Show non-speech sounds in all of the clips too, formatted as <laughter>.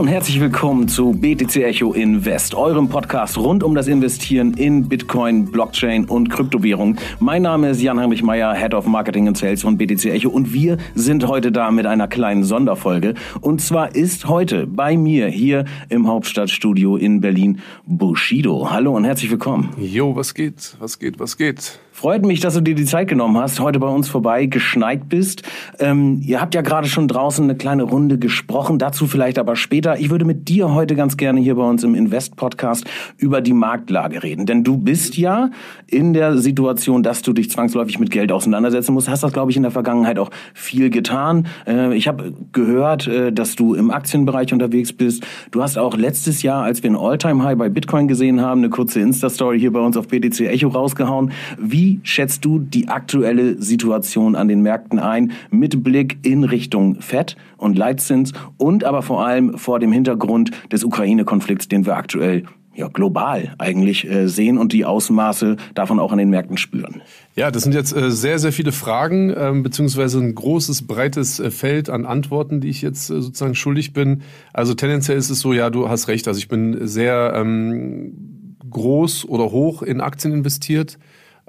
und herzlich willkommen zu BTC Echo Invest, eurem Podcast rund um das Investieren in Bitcoin, Blockchain und Kryptowährung. Mein Name ist Jan-Heinrich Meyer, Head of Marketing and Sales von BTC Echo und wir sind heute da mit einer kleinen Sonderfolge. Und zwar ist heute bei mir hier im Hauptstadtstudio in Berlin Bushido. Hallo und herzlich willkommen. Jo, was geht? Was geht? Was geht? Freut mich, dass du dir die Zeit genommen hast, heute bei uns vorbei geschneit bist. Ähm, ihr habt ja gerade schon draußen eine kleine Runde gesprochen, dazu vielleicht aber später. Ich würde mit dir heute ganz gerne hier bei uns im Invest-Podcast über die Marktlage reden. Denn du bist ja in der Situation, dass du dich zwangsläufig mit Geld auseinandersetzen musst. Hast das, glaube ich, in der Vergangenheit auch viel getan. Äh, ich habe gehört, äh, dass du im Aktienbereich unterwegs bist. Du hast auch letztes Jahr, als wir ein All-Time-High bei Bitcoin gesehen haben, eine kurze Insta-Story hier bei uns auf BTC Echo rausgehauen. Wie wie schätzt du die aktuelle Situation an den Märkten ein mit Blick in Richtung Fed und Leitzins und aber vor allem vor dem Hintergrund des Ukraine-Konflikts, den wir aktuell ja, global eigentlich äh, sehen und die Ausmaße davon auch an den Märkten spüren? Ja, das sind jetzt äh, sehr, sehr viele Fragen, ähm, beziehungsweise ein großes, breites äh, Feld an Antworten, die ich jetzt äh, sozusagen schuldig bin. Also tendenziell ist es so, ja, du hast recht. Also ich bin sehr ähm, groß oder hoch in Aktien investiert.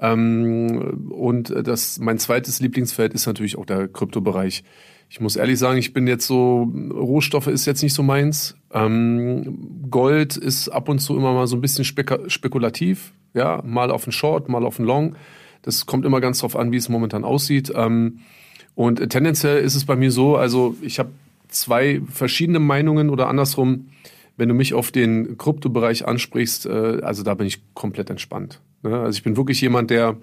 Ähm, und das, mein zweites Lieblingsfeld ist natürlich auch der Kryptobereich. Ich muss ehrlich sagen, ich bin jetzt so, Rohstoffe ist jetzt nicht so meins. Ähm, Gold ist ab und zu immer mal so ein bisschen spekulativ. Ja, mal auf den Short, mal auf den Long. Das kommt immer ganz drauf an, wie es momentan aussieht. Ähm, und tendenziell ist es bei mir so, also ich habe zwei verschiedene Meinungen oder andersrum, wenn du mich auf den Kryptobereich ansprichst, äh, also da bin ich komplett entspannt. Ne? Also ich bin wirklich jemand, der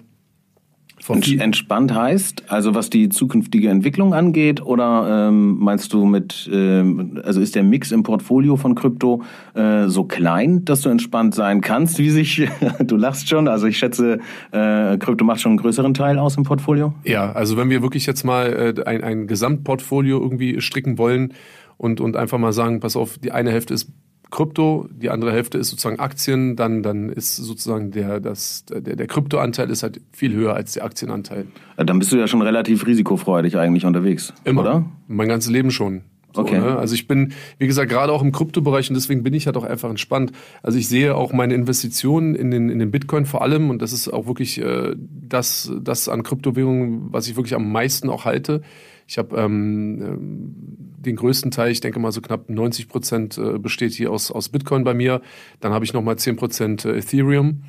Entspannt heißt, also was die zukünftige Entwicklung angeht, oder ähm, meinst du mit, ähm, also ist der Mix im Portfolio von Krypto äh, so klein, dass du entspannt sein kannst, wie sich, <laughs> du lachst schon, also ich schätze, äh, Krypto macht schon einen größeren Teil aus im Portfolio? Ja, also wenn wir wirklich jetzt mal äh, ein, ein Gesamtportfolio irgendwie stricken wollen und, und einfach mal sagen, pass auf, die eine Hälfte ist Krypto, die andere Hälfte ist sozusagen Aktien, dann, dann ist sozusagen der, das, der, der Kryptoanteil ist halt viel höher als der Aktienanteil. Dann bist du ja schon relativ risikofreudig eigentlich unterwegs, Immer. oder? Mein ganzes Leben schon. So, okay. Ne? Also ich bin, wie gesagt, gerade auch im Kryptobereich und deswegen bin ich halt auch einfach entspannt. Also ich sehe auch meine Investitionen in den, in den Bitcoin vor allem und das ist auch wirklich äh, das, das an Kryptowährungen, was ich wirklich am meisten auch halte. Ich habe ähm, ähm, den größten Teil, ich denke mal so knapp 90 Prozent äh, besteht hier aus, aus Bitcoin bei mir. Dann habe ich nochmal 10 Prozent äh, Ethereum.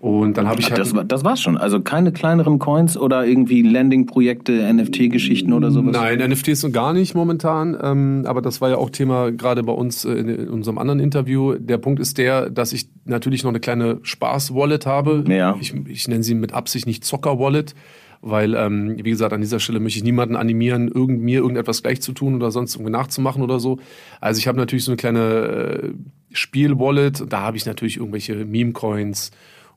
Und dann habe ich halt. Das, das war's schon. Also keine kleineren Coins oder irgendwie Landing-Projekte, NFT-Geschichten oder sowas? Nein, NFTs gar nicht momentan. Ähm, aber das war ja auch Thema gerade bei uns äh, in unserem anderen Interview. Der Punkt ist der, dass ich natürlich noch eine kleine Spaß-Wallet habe. Ja. Ich, ich nenne sie mit Absicht nicht Zocker-Wallet weil, ähm, wie gesagt, an dieser Stelle möchte ich niemanden animieren, irgend, mir irgendetwas gleich zu tun oder sonst irgendwie nachzumachen oder so. Also ich habe natürlich so eine kleine äh, Spiel-Wallet, da habe ich natürlich irgendwelche Meme-Coins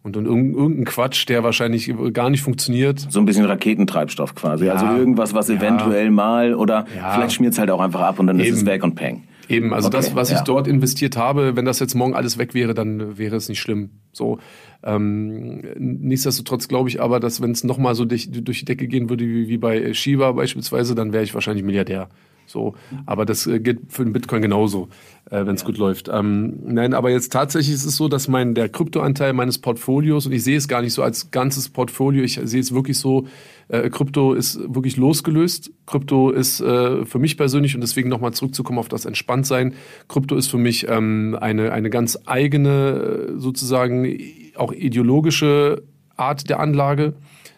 und, und irgendein Quatsch, der wahrscheinlich gar nicht funktioniert. So ein bisschen Raketentreibstoff quasi. Also ja, also irgendwas, was eventuell ja. mal oder ja. vielleicht schmiert es halt auch einfach ab und dann Eben. ist es weg und peng. Eben, also okay, das, was ja. ich dort investiert habe, wenn das jetzt morgen alles weg wäre, dann wäre es nicht schlimm. So. Ähm, nichtsdestotrotz glaube ich aber, dass wenn es nochmal so durch, durch die Decke gehen würde, wie, wie bei Shiba beispielsweise, dann wäre ich wahrscheinlich Milliardär. So, aber das äh, gilt für den Bitcoin genauso, äh, wenn es ja. gut läuft. Ähm, nein, aber jetzt tatsächlich ist es so, dass mein der Kryptoanteil meines Portfolios und ich sehe es gar nicht so als ganzes Portfolio, ich sehe es wirklich so, äh, Krypto ist wirklich losgelöst. Krypto ist äh, für mich persönlich und deswegen nochmal zurückzukommen auf das Entspanntsein. Krypto ist für mich ähm, eine eine ganz eigene äh, sozusagen auch ideologische Art der Anlage.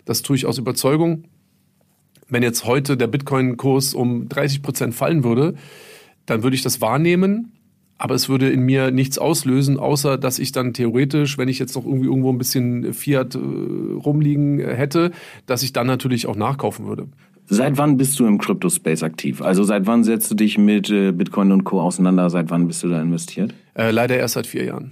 Das tue ich aus Überzeugung wenn jetzt heute der Bitcoin-Kurs um 30 Prozent fallen würde, dann würde ich das wahrnehmen, aber es würde in mir nichts auslösen, außer dass ich dann theoretisch, wenn ich jetzt noch irgendwie irgendwo ein bisschen Fiat äh, rumliegen hätte, dass ich dann natürlich auch nachkaufen würde. Seit wann bist du im Crypto-Space aktiv? Also seit wann setzt du dich mit äh, Bitcoin und Co. auseinander? Seit wann bist du da investiert? Äh, leider erst seit vier Jahren.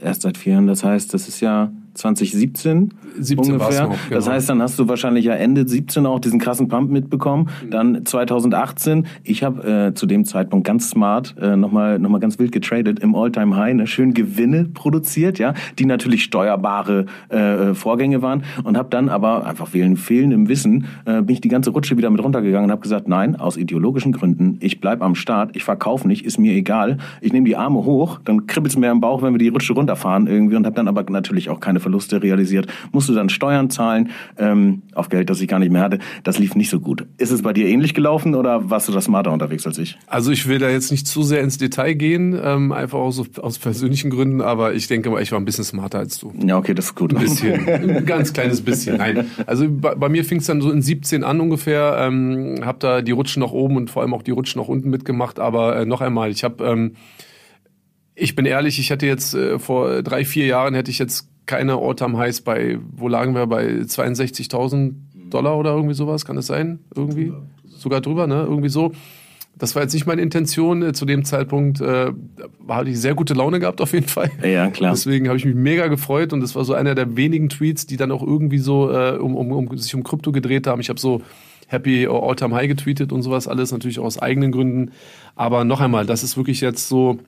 Erst seit vier Jahren, das heißt, das ist ja 2017 17 ungefähr. Noch, genau. Das heißt, dann hast du wahrscheinlich ja Ende 17 auch diesen krassen Pump mitbekommen. Mhm. Dann 2018, ich habe äh, zu dem Zeitpunkt ganz smart äh, nochmal noch mal ganz wild getradet im Alltime High, ne? schön Gewinne produziert, ja, die natürlich steuerbare äh, Vorgänge waren und habe dann aber einfach wegen fehlendem Wissen äh, bin ich die ganze Rutsche wieder mit runtergegangen und habe gesagt, nein, aus ideologischen Gründen, ich bleib am Start, ich verkaufe nicht, ist mir egal. Ich nehme die Arme hoch, dann kribbelt's mir im Bauch, wenn wir die Rutsche runterfahren irgendwie und habe dann aber natürlich auch keine Verluste realisiert. Musste dann Steuern zahlen ähm, auf Geld, das ich gar nicht mehr hatte. Das lief nicht so gut. Ist es bei dir ähnlich gelaufen oder warst du da smarter unterwegs als ich? Also ich will da jetzt nicht zu sehr ins Detail gehen, ähm, einfach aus, aus persönlichen Gründen, aber ich denke mal, ich war ein bisschen smarter als du. Ja, okay, das ist gut. Ein bisschen, ein ganz kleines bisschen. Nein, also bei, bei mir fing es dann so in 17 an ungefähr. Ähm, habe da die Rutschen nach oben und vor allem auch die Rutschen nach unten mitgemacht. Aber äh, noch einmal, ich habe ähm, ich bin ehrlich, ich hätte jetzt äh, vor drei, vier Jahren hätte ich jetzt keine All-Time-Highs bei, wo lagen wir, bei 62.000 Dollar oder irgendwie sowas, kann das sein? Irgendwie? Sogar drüber, ne? Irgendwie so. Das war jetzt nicht meine Intention. Äh, zu dem Zeitpunkt äh, hatte ich sehr gute Laune gehabt auf jeden Fall. Ja, klar. Deswegen habe ich mich mega gefreut und das war so einer der wenigen Tweets, die dann auch irgendwie so äh, um, um, um sich um Krypto gedreht haben. Ich habe so Happy All-Time High getweetet und sowas alles, natürlich auch aus eigenen Gründen. Aber noch einmal, das ist wirklich jetzt so,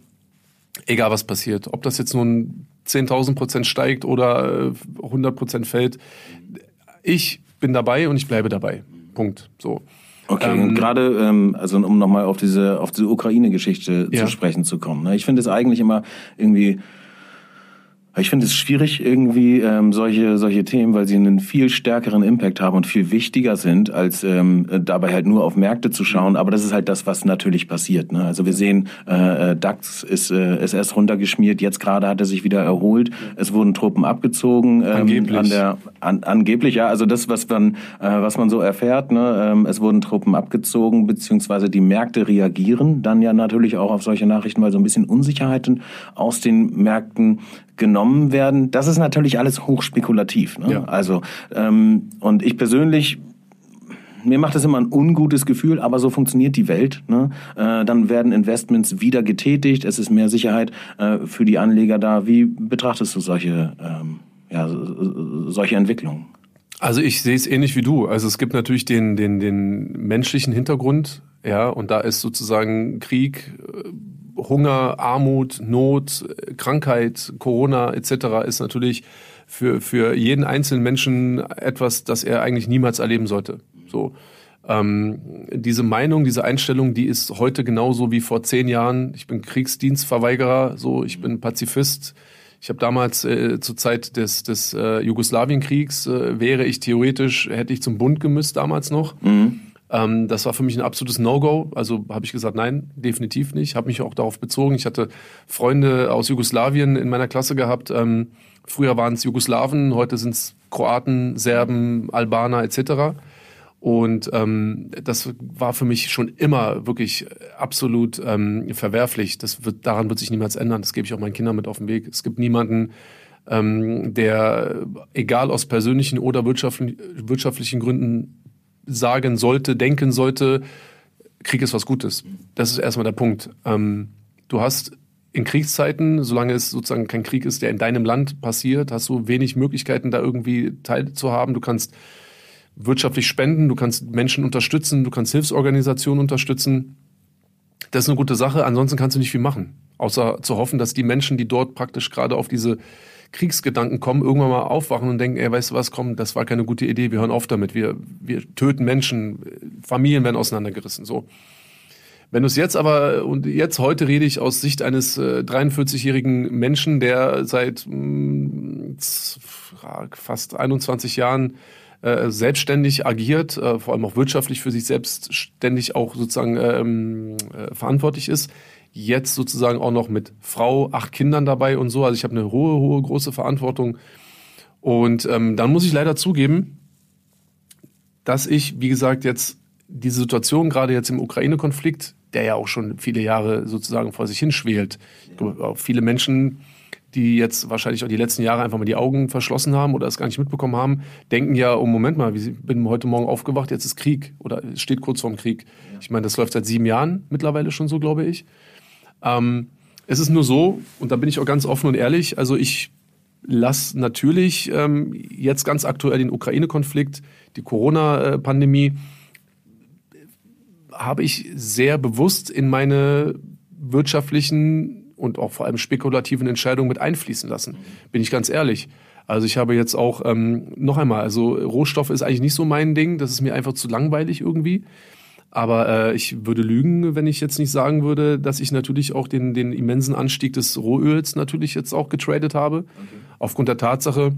egal was passiert. Ob das jetzt nun 10.000 Prozent steigt oder 100 äh, Prozent fällt. Ich bin dabei und ich bleibe dabei. Punkt. So. Okay, ähm, und gerade, ähm, also um nochmal auf diese, auf diese Ukraine-Geschichte ja. zu sprechen zu kommen. Ne? Ich finde es eigentlich immer irgendwie ich finde es schwierig irgendwie ähm, solche solche Themen, weil sie einen viel stärkeren Impact haben und viel wichtiger sind, als ähm, dabei halt nur auf Märkte zu schauen. Aber das ist halt das, was natürlich passiert. Ne? Also wir sehen, äh, DAX ist, äh, ist erst runtergeschmiert. Jetzt gerade hat er sich wieder erholt. Es wurden Truppen abgezogen. Ähm, angeblich. An der, an, angeblich, ja. Also das, was man äh, was man so erfährt. Ne? Ähm, es wurden Truppen abgezogen, beziehungsweise die Märkte reagieren dann ja natürlich auch auf solche Nachrichten, weil so ein bisschen Unsicherheiten aus den Märkten genommen werden, das ist natürlich alles hochspekulativ. Ne? Ja. Also ähm, und ich persönlich mir macht das immer ein ungutes Gefühl, aber so funktioniert die Welt. Ne? Äh, dann werden Investments wieder getätigt, es ist mehr Sicherheit äh, für die Anleger da. Wie betrachtest du solche, ähm, ja, solche Entwicklungen? Also ich sehe es ähnlich wie du. Also es gibt natürlich den, den, den menschlichen Hintergrund, ja, und da ist sozusagen Krieg, äh, Hunger, Armut, Not, Krankheit, Corona etc. ist natürlich für, für jeden einzelnen Menschen etwas, das er eigentlich niemals erleben sollte. So. Ähm, diese Meinung, diese Einstellung, die ist heute genauso wie vor zehn Jahren. Ich bin Kriegsdienstverweigerer, so ich bin Pazifist. Ich habe damals äh, zur Zeit des, des äh, Jugoslawienkriegs äh, wäre ich theoretisch hätte ich zum Bund gemüsst damals noch. Mhm. Ähm, das war für mich ein absolutes No-Go. Also habe ich gesagt, nein, definitiv nicht. Habe mich auch darauf bezogen. Ich hatte Freunde aus Jugoslawien in meiner Klasse gehabt. Ähm, früher waren es Jugoslawen, heute sind es Kroaten, Serben, Albaner etc. Und ähm, das war für mich schon immer wirklich absolut ähm, verwerflich. Das wird, daran wird sich niemals ändern. Das gebe ich auch meinen Kindern mit auf den Weg. Es gibt niemanden, ähm, der, egal aus persönlichen oder wirtschaftlichen, wirtschaftlichen Gründen, sagen sollte, denken sollte, Krieg ist was Gutes. Das ist erstmal der Punkt. Ähm, du hast in Kriegszeiten, solange es sozusagen kein Krieg ist, der in deinem Land passiert, hast du wenig Möglichkeiten, da irgendwie teilzuhaben. Du kannst wirtschaftlich spenden, du kannst Menschen unterstützen, du kannst Hilfsorganisationen unterstützen. Das ist eine gute Sache. Ansonsten kannst du nicht viel machen, außer zu hoffen, dass die Menschen, die dort praktisch gerade auf diese Kriegsgedanken kommen, irgendwann mal aufwachen und denken, ey, weißt du was, komm, das war keine gute Idee, wir hören auf damit, wir, wir töten Menschen, Familien werden auseinandergerissen, so. Wenn du es jetzt aber, und jetzt heute rede ich aus Sicht eines äh, 43-jährigen Menschen, der seit mh, mm, fast 21 Jahren äh, selbstständig agiert, äh, vor allem auch wirtschaftlich für sich selbstständig auch sozusagen ähm, äh, verantwortlich ist, jetzt sozusagen auch noch mit Frau, acht Kindern dabei und so. Also ich habe eine hohe, hohe, große Verantwortung. Und ähm, dann muss ich leider zugeben, dass ich, wie gesagt, jetzt diese Situation gerade jetzt im Ukraine-Konflikt, der ja auch schon viele Jahre sozusagen vor sich hinschwelt, ja. viele Menschen, die jetzt wahrscheinlich auch die letzten Jahre einfach mal die Augen verschlossen haben oder es gar nicht mitbekommen haben, denken ja, oh Moment mal, ich bin heute Morgen aufgewacht, jetzt ist Krieg oder es steht kurz vorm Krieg. Ja. Ich meine, das läuft seit sieben Jahren mittlerweile schon so, glaube ich. Ähm, es ist nur so, und da bin ich auch ganz offen und ehrlich, also ich lass natürlich ähm, jetzt ganz aktuell den Ukraine-Konflikt, die Corona-Pandemie, habe ich sehr bewusst in meine wirtschaftlichen und auch vor allem spekulativen Entscheidungen mit einfließen lassen. Bin ich ganz ehrlich. Also ich habe jetzt auch, ähm, noch einmal, also Rohstoffe ist eigentlich nicht so mein Ding, das ist mir einfach zu langweilig irgendwie. Aber äh, ich würde lügen, wenn ich jetzt nicht sagen würde, dass ich natürlich auch den, den immensen Anstieg des Rohöls natürlich jetzt auch getradet habe. Okay. Aufgrund der Tatsache,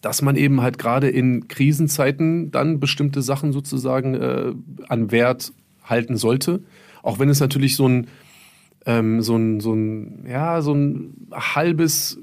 dass man eben halt gerade in Krisenzeiten dann bestimmte Sachen sozusagen äh, an Wert halten sollte. Auch wenn es natürlich so ein, ähm, so ein, so ein, ja, so ein halbes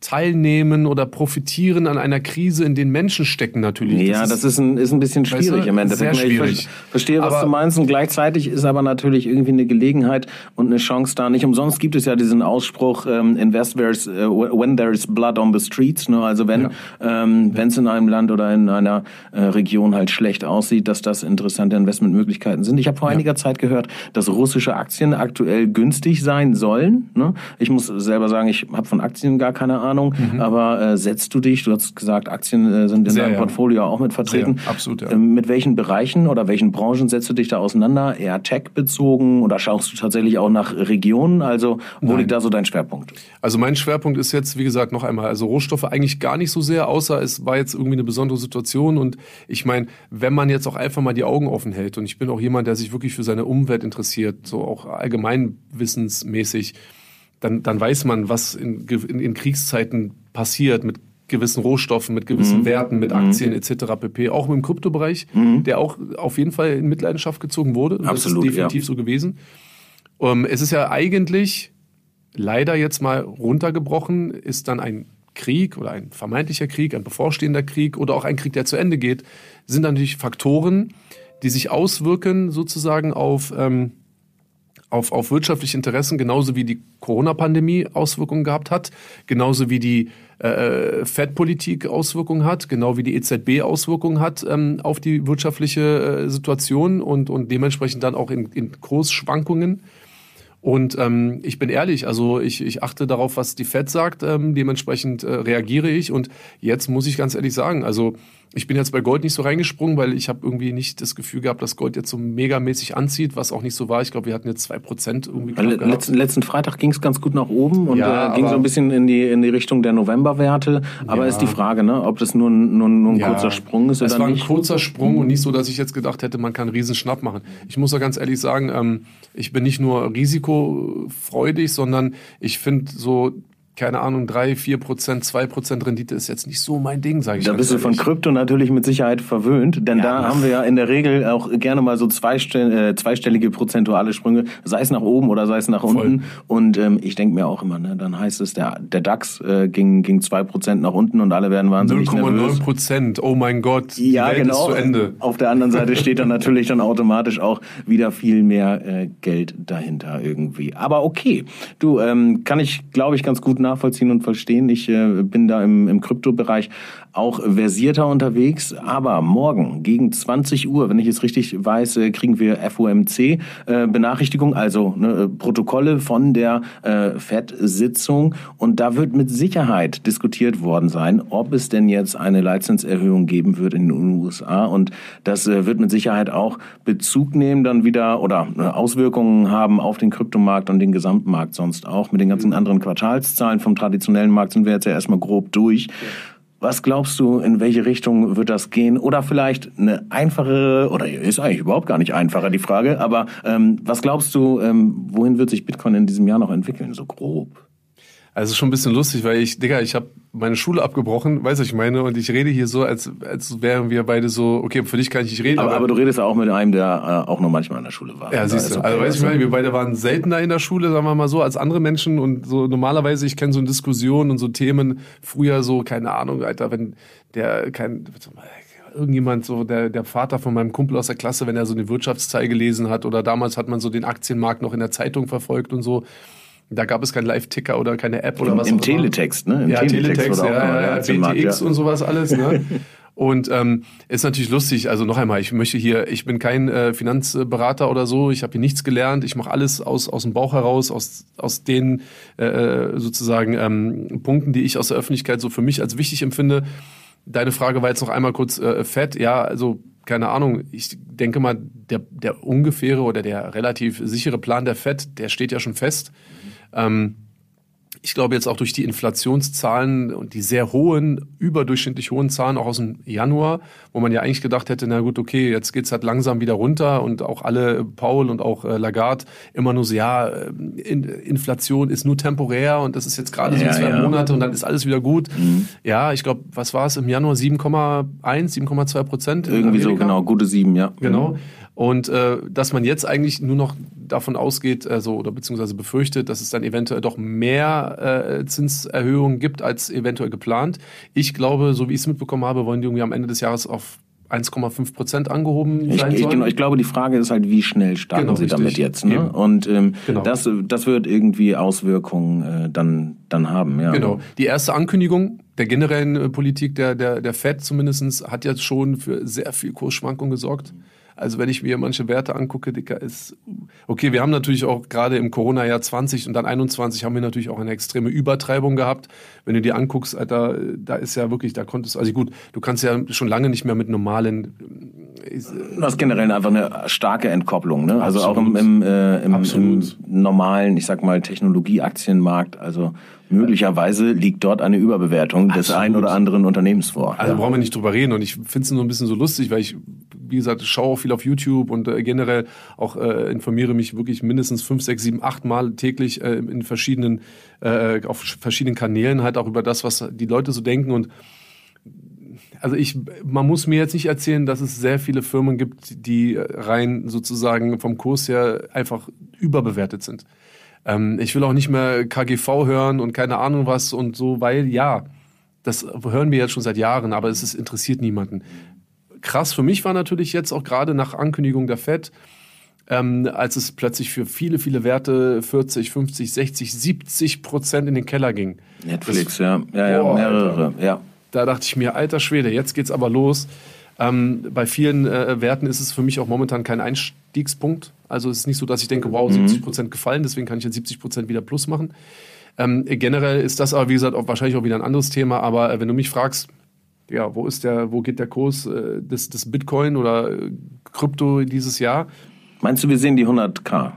teilnehmen oder profitieren an einer Krise, in den Menschen stecken natürlich. Ja, das, das ist, ein, ist ein bisschen schwierig weißt du, im Endeffekt. Sehr schwierig. Ich verstehe, was aber du meinst und gleichzeitig ist aber natürlich irgendwie eine Gelegenheit und eine Chance da. Nicht umsonst gibt es ja diesen Ausspruch, ähm, invest there's, uh, when there's blood on the streets. Ne? Also wenn ja. ähm, es in einem Land oder in einer äh, Region halt schlecht aussieht, dass das interessante Investmentmöglichkeiten sind. Ich habe vor ja. einiger Zeit gehört, dass russische Aktien aktuell günstig sein sollen. Ne? Ich muss selber sagen, ich habe von Aktien gar keine Ahnung. Ahnung, mhm. aber äh, setzt du dich, du hast gesagt, Aktien äh, sind in Sehr, deinem ja. Portfolio auch mit vertreten. Sehr, absolut, ja. Ähm, mit welchen Bereichen oder welchen Branchen setzt du dich da auseinander? Eher Tech-bezogen oder schaust du tatsächlich auch nach Regionen? Also wo Nein. liegt da so dein Schwerpunkt? Also mein Schwerpunkt ist jetzt, wie gesagt, noch einmal, also Rohstoffe eigentlich gar nicht so sehr, außer es war jetzt irgendwie eine besondere Situation und ich meine, wenn man jetzt auch einfach mal die Augen offen hält und ich bin auch jemand, der sich wirklich für seine Umwelt interessiert, so auch allgemeinwissensmäßig, dann, dann weiß man, was in, in, in Kriegszeiten passiert mit gewissen Rohstoffen, mit gewissen mhm. Werten, mit mhm. Aktien mhm. etc. pp. Auch im Kryptobereich, mhm. der auch auf jeden Fall in Mitleidenschaft gezogen wurde. Absolut, das ist definitiv ja. so gewesen. Um, ähm, es ist ja eigentlich leider jetzt mal runtergebrochen, ist dann ein Krieg oder ein vermeintlicher Krieg, ein bevorstehender Krieg oder auch ein Krieg, der zu Ende geht, sind natürlich Faktoren, die sich auswirken sozusagen auf ähm, auf, auf wirtschaftliche Interessen, genauso wie die Corona-Pandemie Auswirkungen gehabt hat, genauso wie die äh, Fed-Politik Auswirkungen hat, genau wie die EZB Auswirkungen hat ähm, auf die wirtschaftliche äh, Situation und, und dementsprechend dann auch in, in Kursschwankungen. Und ähm, ich bin ehrlich, also ich, ich achte darauf, was die Fed sagt, ähm, dementsprechend äh, reagiere ich. Und jetzt muss ich ganz ehrlich sagen, also ich bin jetzt bei Gold nicht so reingesprungen, weil ich habe irgendwie nicht das Gefühl gehabt, dass Gold jetzt so megamäßig anzieht, was auch nicht so war. Ich glaube, wir hatten jetzt zwei Prozent irgendwie. Letzten, letzten Freitag ging es ganz gut nach oben und ja, äh, ging so ein bisschen in die, in die Richtung der Novemberwerte. Aber ja. ist die Frage, ne, ob das nur, nur, nur ein ja. kurzer Sprung ist es oder nicht. Es war ein kurzer Sprung und nicht so, dass ich jetzt gedacht hätte, man kann einen Riesenschnapp machen. Ich muss ja ganz ehrlich sagen, ähm, ich bin nicht nur risikofreudig, sondern ich finde so keine Ahnung, drei, vier Prozent, zwei Prozent Rendite ist jetzt nicht so mein Ding, sage ich. Da bist du von Krypto natürlich mit Sicherheit verwöhnt, denn ja, da haben wir ja in der Regel auch gerne mal so zweistell äh, zweistellige prozentuale Sprünge, sei es nach oben oder sei es nach Voll. unten. Und ähm, ich denke mir auch immer, ne, dann heißt es, der, der DAX äh, ging, ging zwei Prozent nach unten und alle werden wahnsinnig 0,9 Prozent, oh mein Gott, die ja, Welt genau. ist zu Ende. Auf der anderen Seite steht dann natürlich dann automatisch auch wieder viel mehr äh, Geld dahinter irgendwie. Aber okay, du, ähm, kann ich, glaube ich, ganz gut nach nachvollziehen und verstehen. Ich äh, bin da im, im Kryptobereich auch versierter unterwegs. Aber morgen gegen 20 Uhr, wenn ich es richtig weiß, äh, kriegen wir FOMC äh, also ne, Protokolle von der äh, FED-Sitzung. Und da wird mit Sicherheit diskutiert worden sein, ob es denn jetzt eine Leitzinserhöhung geben wird in den USA. Und das äh, wird mit Sicherheit auch Bezug nehmen dann wieder oder äh, Auswirkungen haben auf den Kryptomarkt und den Gesamtmarkt sonst auch. Mit den ganzen anderen Quartalszahlen vom traditionellen Markt sind wir jetzt ja erstmal grob durch. Was glaubst du, in welche Richtung wird das gehen? Oder vielleicht eine einfache, oder ist eigentlich überhaupt gar nicht einfacher die Frage, aber ähm, was glaubst du, ähm, wohin wird sich Bitcoin in diesem Jahr noch entwickeln, so grob? Also schon ein bisschen lustig, weil ich, Digga, ich habe meine Schule abgebrochen, weißt du, ich meine, und ich rede hier so, als, als wären wir beide so, okay, für dich kann ich nicht reden. Aber, aber, aber du redest ja auch mit einem, der äh, auch noch manchmal in der Schule war. Ja, siehst du. Okay. Also, weißt du, ich meine, wir beide waren seltener in der Schule, sagen wir mal so, als andere Menschen und so normalerweise, ich kenne so Diskussionen und so Themen, früher so, keine Ahnung, Alter, wenn der, kein, irgendjemand, so der, der Vater von meinem Kumpel aus der Klasse, wenn er so eine Wirtschaftsteil gelesen hat oder damals hat man so den Aktienmarkt noch in der Zeitung verfolgt und so. Da gab es keinen Live-Ticker oder keine App oder Im, was Im Teletext, ne? Im ja, Teletext, Teletext ja, ja, ja, BTX ja. und sowas alles, ne? <laughs> Und ähm, ist natürlich lustig, also noch einmal, ich möchte hier, ich bin kein äh, Finanzberater oder so, ich habe hier nichts gelernt, ich mache alles aus, aus dem Bauch heraus, aus, aus den äh, äh, sozusagen ähm, Punkten, die ich aus der Öffentlichkeit so für mich als wichtig empfinde. Deine Frage war jetzt noch einmal kurz äh, fett. Ja, also keine Ahnung. Ich denke mal, der, der ungefähre oder der relativ sichere Plan der Fed, der steht ja schon fest. Ähm, ich glaube jetzt auch durch die Inflationszahlen und die sehr hohen, überdurchschnittlich hohen Zahlen auch aus dem Januar, wo man ja eigentlich gedacht hätte, na gut, okay, jetzt geht's halt langsam wieder runter und auch alle, Paul und auch äh, Lagarde, immer nur so, ja, äh, Inflation ist nur temporär und das ist jetzt gerade ja, so zwei ja. Monate und dann ist alles wieder gut. Mhm. Ja, ich glaube, was war es im Januar? 7,1, 7,2 Prozent? Irgendwie so, genau, gute sieben, ja. Genau. Mhm. Und äh, dass man jetzt eigentlich nur noch davon ausgeht, also oder beziehungsweise befürchtet, dass es dann eventuell doch mehr äh, Zinserhöhungen gibt als eventuell geplant. Ich glaube, so wie ich es mitbekommen habe, wollen die irgendwie am Ende des Jahres auf 1,5 Prozent angehoben ich, sein ich, genau, ich glaube, die Frage ist halt, wie schnell starten genau, sie richtig. damit jetzt. Ne? Und ähm, genau. das, das wird irgendwie Auswirkungen äh, dann, dann haben. Ja. Genau. Die erste Ankündigung der generellen äh, Politik der, der, der FED zumindest hat jetzt schon für sehr viel Kursschwankung gesorgt. Also wenn ich mir manche Werte angucke, Dicker, ist okay. Wir haben natürlich auch gerade im Corona-Jahr 20 und dann 21 haben wir natürlich auch eine extreme Übertreibung gehabt. Wenn du dir anguckst, Alter, da ist ja wirklich, da konntest also gut, du kannst ja schon lange nicht mehr mit normalen Du hast generell einfach eine starke Entkopplung, ne? Also auch im, im, äh, im, im, normalen, ich sag mal, Technologieaktienmarkt. Also möglicherweise liegt dort eine Überbewertung Absolut. des einen oder anderen Unternehmens vor. Also ja. brauchen wir nicht drüber reden. Und ich finde es nur ein bisschen so lustig, weil ich, wie gesagt, schaue auch viel auf YouTube und äh, generell auch äh, informiere mich wirklich mindestens fünf, sechs, sieben, acht Mal täglich äh, in verschiedenen, äh, auf verschiedenen Kanälen halt auch über das, was die Leute so denken und also ich, man muss mir jetzt nicht erzählen, dass es sehr viele Firmen gibt, die rein sozusagen vom Kurs her einfach überbewertet sind. Ähm, ich will auch nicht mehr KGV hören und keine Ahnung was und so, weil ja, das hören wir jetzt schon seit Jahren, aber es ist, interessiert niemanden. Krass für mich war natürlich jetzt auch gerade nach Ankündigung der FED, ähm, als es plötzlich für viele, viele Werte 40, 50, 60, 70 Prozent in den Keller ging. Netflix, das, ja. Ja, ja, mehrere, Alter. ja. Da dachte ich mir, alter Schwede, jetzt geht's aber los. Ähm, bei vielen äh, Werten ist es für mich auch momentan kein Einstiegspunkt. Also es ist nicht so, dass ich denke, wow, 70 mhm. Prozent gefallen, deswegen kann ich jetzt 70 Prozent wieder plus machen. Ähm, generell ist das aber, wie gesagt, auch wahrscheinlich auch wieder ein anderes Thema. Aber äh, wenn du mich fragst, ja, wo ist der, wo geht der Kurs äh, des, des Bitcoin oder äh, Krypto dieses Jahr? Meinst du, wir sehen die 100k?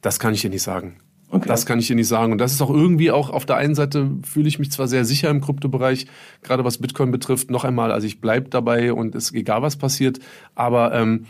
Das kann ich dir nicht sagen. Okay. Das kann ich dir nicht sagen. Und das ist auch irgendwie auch auf der einen Seite fühle ich mich zwar sehr sicher im Kryptobereich, gerade was Bitcoin betrifft. Noch einmal, also ich bleib dabei und es egal, was passiert. Aber ähm,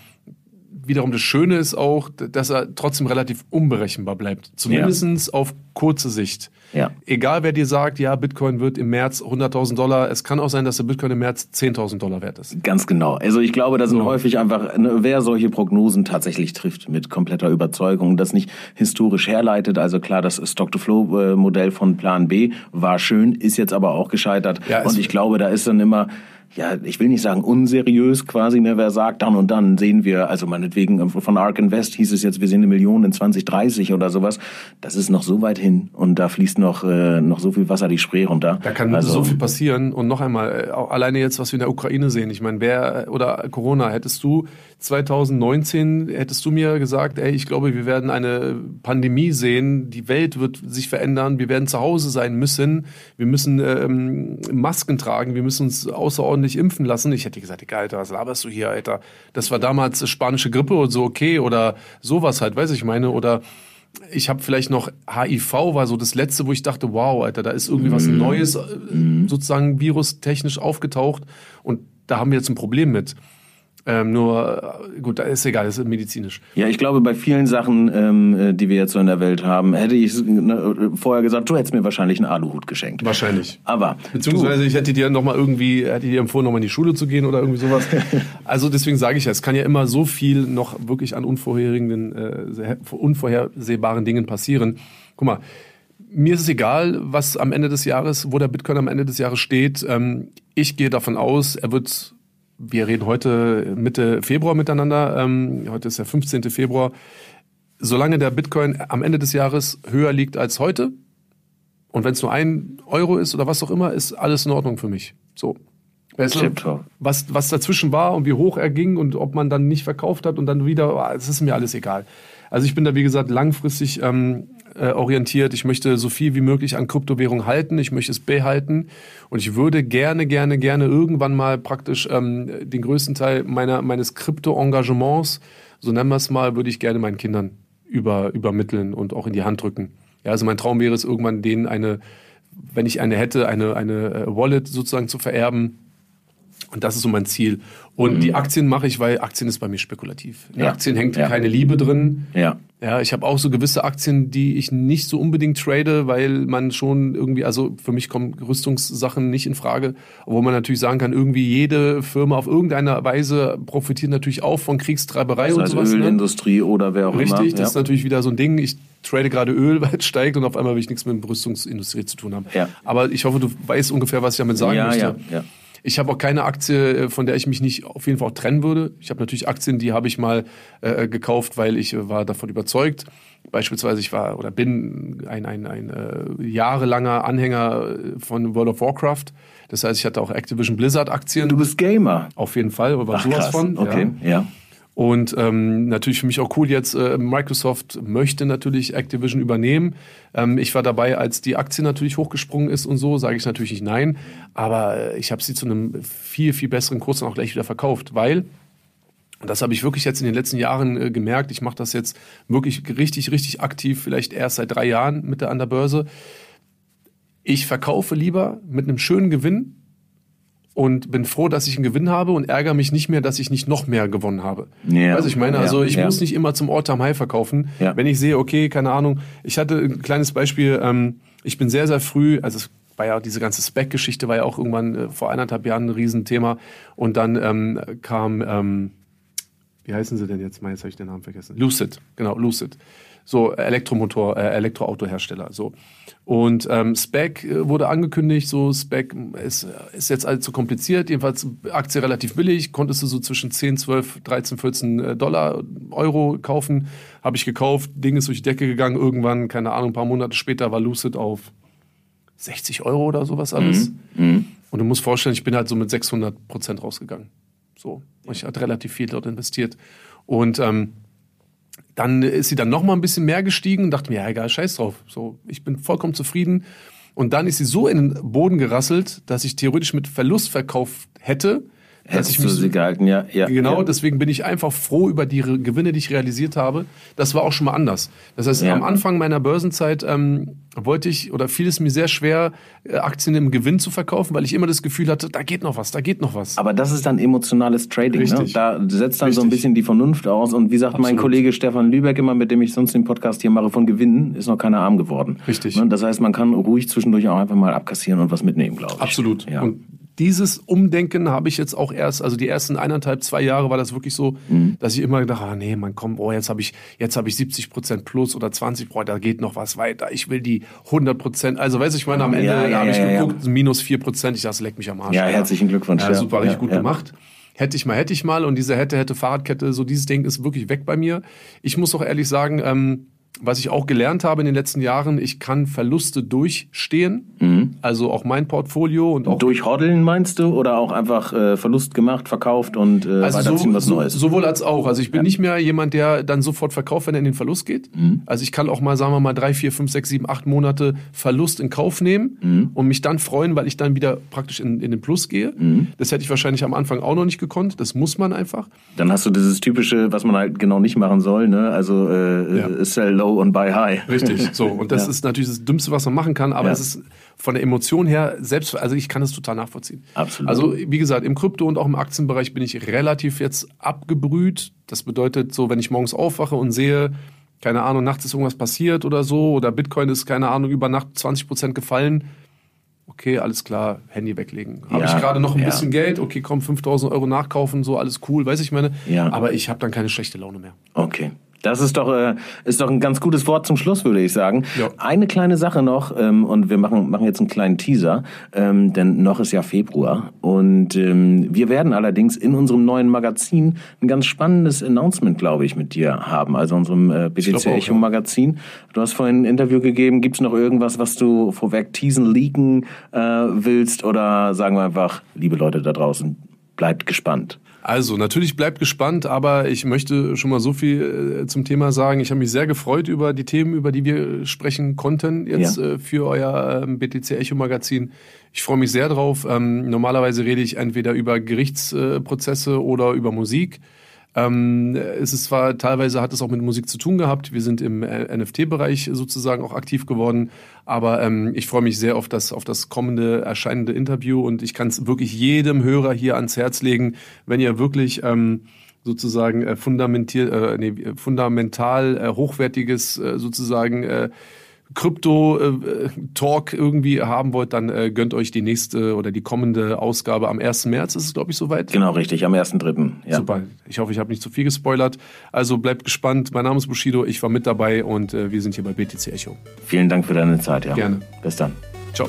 wiederum das Schöne ist auch, dass er trotzdem relativ unberechenbar bleibt. Zumindest ja. auf kurze Sicht. Ja. Egal wer dir sagt, ja, Bitcoin wird im März 100.000 Dollar, es kann auch sein, dass der Bitcoin im März 10.000 Dollar wert ist. Ganz genau. Also ich glaube, da sind so. häufig einfach, ne, wer solche Prognosen tatsächlich trifft mit kompletter Überzeugung, das nicht historisch herleitet. Also klar, das Stock-to-Flow-Modell von Plan B war schön, ist jetzt aber auch gescheitert. Ja, Und ich glaube, da ist dann immer ja, ich will nicht sagen unseriös quasi, ne, wer sagt, dann und dann sehen wir, also meinetwegen ähm, von Ark Invest hieß es jetzt, wir sehen eine Million in 2030 oder sowas. Das ist noch so weit hin und da fließt noch, äh, noch so viel Wasser die Spree runter. Da kann also, so viel passieren und noch einmal, äh, auch alleine jetzt, was wir in der Ukraine sehen. Ich meine, wer, oder Corona, hättest du 2019, hättest du mir gesagt, ey, ich glaube, wir werden eine Pandemie sehen, die Welt wird sich verändern, wir werden zu Hause sein müssen, wir müssen ähm, Masken tragen, wir müssen uns außerordentlich ordentlich impfen lassen. Ich hätte gesagt, egal, Alter, was laberst du hier, Alter? Das war damals spanische Grippe und so, okay, oder sowas halt, weiß ich meine, oder ich habe vielleicht noch HIV war so das letzte, wo ich dachte, wow, Alter, da ist irgendwie was mhm. Neues äh, mhm. sozusagen virustechnisch aufgetaucht und da haben wir jetzt ein Problem mit. Ähm, nur, äh, gut, ist egal, das ist medizinisch. Ja, ich glaube, bei vielen Sachen, ähm, äh, die wir jetzt so in der Welt haben, hätte ich ne, vorher gesagt, du hättest mir wahrscheinlich einen Aluhut geschenkt. Wahrscheinlich. Aber. Beziehungsweise du, ich hätte dir nochmal irgendwie, hätte dir empfohlen, nochmal in die Schule zu gehen oder irgendwie sowas. <laughs> also deswegen sage ich ja, es kann ja immer so viel noch wirklich an unvorherigen, äh, unvorhersehbaren Dingen passieren. Guck mal, mir ist es egal, was am Ende des Jahres, wo der Bitcoin am Ende des Jahres steht. Ähm, ich gehe davon aus, er wird wir reden heute Mitte Februar miteinander. Ähm, heute ist der 15. Februar. Solange der Bitcoin am Ende des Jahres höher liegt als heute, und wenn es nur ein Euro ist oder was auch immer, ist alles in Ordnung für mich. So. Weißt du, was, was dazwischen war und wie hoch er ging und ob man dann nicht verkauft hat und dann wieder, es ist mir alles egal. Also ich bin da, wie gesagt, langfristig ähm, äh, orientiert. Ich möchte so viel wie möglich an Kryptowährung halten. Ich möchte es behalten. Und ich würde gerne, gerne, gerne irgendwann mal praktisch ähm, den größten Teil meiner, meines Krypto-Engagements, so nennen wir es mal, würde ich gerne meinen Kindern über, übermitteln und auch in die Hand drücken. Ja, also mein Traum wäre es irgendwann, denen eine, wenn ich eine hätte, eine, eine äh, Wallet sozusagen zu vererben, und das ist so mein Ziel. Und mhm. die Aktien mache ich, weil Aktien ist bei mir spekulativ. In ja. Aktien hängt ja. keine Liebe drin. Ja. Ja, ich habe auch so gewisse Aktien, die ich nicht so unbedingt trade, weil man schon irgendwie, also für mich kommen Rüstungssachen nicht in Frage, obwohl man natürlich sagen kann, irgendwie jede Firma auf irgendeine Weise profitiert natürlich auch von Kriegstreiberei das heißt und sowas. Ne? Ölindustrie ne? oder wer auch Richtig, immer. Richtig, das ist natürlich wieder so ein Ding. Ich trade gerade Öl, <laughs> weil es steigt und auf einmal will ich nichts mit der Rüstungsindustrie zu tun haben. Ja. Aber ich hoffe, du weißt ungefähr, was ich damit sagen ja, möchte. Ja, ja. Ich habe auch keine Aktie, äh, von der ich mich nicht auf jeden Fall auch trennen würde. Ich habe natürlich Aktien, die habe ich mal äh, gekauft, weil ich äh, war davon überzeugt. Beispielsweise ich war oder bin ein, ein, ein äh, jahrelanger Anhänger äh, von World of Warcraft. Das heißt, ich hatte auch Activision Blizzard Aktien. Du bist Gamer. Auf jeden Fall, aber Ach, sowas krass. von. Okay, ja. ja. Und ähm, natürlich für mich auch cool jetzt, äh, Microsoft möchte natürlich Activision übernehmen. Ähm, ich war dabei, als die Aktie natürlich hochgesprungen ist und so, sage ich natürlich nicht nein. Aber äh, ich habe sie zu einem viel, viel besseren Kurs dann auch gleich wieder verkauft, weil und das habe ich wirklich jetzt in den letzten Jahren äh, gemerkt. Ich mache das jetzt wirklich richtig, richtig aktiv, vielleicht erst seit drei Jahren mit der an der Börse. Ich verkaufe lieber mit einem schönen Gewinn und bin froh, dass ich einen Gewinn habe und ärgere mich nicht mehr, dass ich nicht noch mehr gewonnen habe. Ja, also ich meine, also ich ja. muss nicht immer zum All-Time High verkaufen. Ja. Wenn ich sehe, okay, keine Ahnung, ich hatte ein kleines Beispiel, ähm, ich bin sehr, sehr früh, also es war ja diese ganze Spec-Geschichte war ja auch irgendwann äh, vor eineinhalb Jahren ein Riesenthema und dann ähm, kam, ähm, wie heißen sie denn jetzt? Mal, jetzt habe ich den Namen vergessen. Lucid, genau, Lucid so Elektromotor, äh, Elektroautohersteller. So. Und ähm, Spec äh, wurde angekündigt, so Spec ist, ist jetzt allzu kompliziert, jedenfalls Aktie relativ billig, konntest du so zwischen 10, 12, 13, 14 Dollar, Euro kaufen. Habe ich gekauft, Ding ist durch die Decke gegangen, irgendwann, keine Ahnung, ein paar Monate später war Lucid auf 60 Euro oder sowas alles. Mhm. Mhm. Und du musst vorstellen, ich bin halt so mit 600 Prozent rausgegangen. So, ich hatte relativ viel dort investiert. Und ähm, dann ist sie dann noch mal ein bisschen mehr gestiegen und dachte mir, ja egal, scheiß drauf. So, ich bin vollkommen zufrieden. Und dann ist sie so in den Boden gerasselt, dass ich theoretisch mit Verlust verkauft hätte. Hättest du sie gehalten, ja. ja genau, ja. deswegen bin ich einfach froh über die Gewinne, die ich realisiert habe. Das war auch schon mal anders. Das heißt, ja. am Anfang meiner Börsenzeit ähm, wollte ich oder fiel es mir sehr schwer, äh, Aktien im Gewinn zu verkaufen, weil ich immer das Gefühl hatte, da geht noch was, da geht noch was. Aber das ist dann emotionales Trading. Ne? Da setzt dann Richtig. so ein bisschen die Vernunft aus. Und wie sagt Absolut. mein Kollege Stefan Lübeck immer, mit dem ich sonst den Podcast hier mache, von Gewinnen ist noch keiner arm geworden. Richtig. Ne? Das heißt, man kann ruhig zwischendurch auch einfach mal abkassieren und was mitnehmen, glaube ich. Absolut. Ja. Und dieses Umdenken habe ich jetzt auch erst, also die ersten eineinhalb, zwei Jahre war das wirklich so, mhm. dass ich immer gedacht, ah nee, man kommt, oh, jetzt habe ich, jetzt habe ich 70 Prozent plus oder 20, boah, da geht noch was weiter. Ich will die 100 Prozent. Also weiß ich meine, am Ende ja, ja, habe ich ja, geguckt, minus 4 Prozent. Ich dachte, leck mich am Arsch. Ja, herzlichen Glückwunsch. Ja, super, richtig gut gemacht. Hätte ich mal, hätte ich mal. Und diese hätte, hätte Fahrradkette, so dieses Ding ist wirklich weg bei mir. Ich muss auch ehrlich sagen, ähm, was ich auch gelernt habe in den letzten Jahren, ich kann Verluste durchstehen. Mhm. Also auch mein Portfolio und auch. Durchhoddeln meinst du? Oder auch einfach äh, Verlust gemacht, verkauft und äh, also weiterziehen so, was Neues? sowohl als auch. Also ich bin ja. nicht mehr jemand, der dann sofort verkauft, wenn er in den Verlust geht. Mhm. Also ich kann auch mal, sagen wir mal, drei, vier, fünf, sechs, sieben, acht Monate Verlust in Kauf nehmen mhm. und mich dann freuen, weil ich dann wieder praktisch in, in den Plus gehe. Mhm. Das hätte ich wahrscheinlich am Anfang auch noch nicht gekonnt. Das muss man einfach. Dann hast du dieses typische, was man halt genau nicht machen soll, ne? Also äh, ja. sell low und buy high. Richtig, so. <laughs> Und das ja. ist natürlich das Dümmste, was man machen kann, aber es ist von der Emotion her selbst, also ich kann es total nachvollziehen. Absolut. Also wie gesagt, im Krypto und auch im Aktienbereich bin ich relativ jetzt abgebrüht. Das bedeutet so, wenn ich morgens aufwache und sehe, keine Ahnung, nachts ist irgendwas passiert oder so, oder Bitcoin ist, keine Ahnung, über Nacht 20 Prozent gefallen, okay, alles klar, Handy weglegen. Habe ja, ich gerade noch ein ja. bisschen Geld, okay, komm, 5000 Euro nachkaufen, so alles cool, weiß ich meine. Ja. Aber ich habe dann keine schlechte Laune mehr. Okay. Das ist doch, äh, ist doch ein ganz gutes Wort zum Schluss, würde ich sagen. Ja. Eine kleine Sache noch, ähm, und wir machen, machen jetzt einen kleinen Teaser, ähm, denn noch ist ja Februar. Und ähm, wir werden allerdings in unserem neuen Magazin ein ganz spannendes Announcement, glaube ich, mit dir haben. Also unserem äh, BTC Echo Magazin. Du hast vorhin ein Interview gegeben. Gibt es noch irgendwas, was du vorweg teasen, leaken äh, willst? Oder sagen wir einfach, liebe Leute da draußen, bleibt gespannt. Also, natürlich bleibt gespannt, aber ich möchte schon mal so viel äh, zum Thema sagen. Ich habe mich sehr gefreut über die Themen, über die wir sprechen konnten jetzt ja. äh, für euer ähm, BTC Echo Magazin. Ich freue mich sehr drauf. Ähm, normalerweise rede ich entweder über Gerichtsprozesse oder über Musik. Ähm, es ist zwar teilweise hat es auch mit Musik zu tun gehabt. Wir sind im äh, NFT-Bereich sozusagen auch aktiv geworden, aber ähm, ich freue mich sehr auf das auf das kommende erscheinende Interview und ich kann es wirklich jedem Hörer hier ans Herz legen, wenn ihr wirklich ähm, sozusagen äh, fundamentiert, äh, nee, fundamental äh, hochwertiges äh, sozusagen äh, Krypto-Talk irgendwie haben wollt, dann äh, gönnt euch die nächste oder die kommende Ausgabe am 1. März, ist es, glaube ich, soweit. Genau, richtig, am 1.3. Ja. Super. Ich hoffe, ich habe nicht zu viel gespoilert. Also bleibt gespannt. Mein Name ist Bushido, ich war mit dabei und äh, wir sind hier bei BTC Echo. Vielen Dank für deine Zeit, ja. Gerne. Bis dann. Ciao.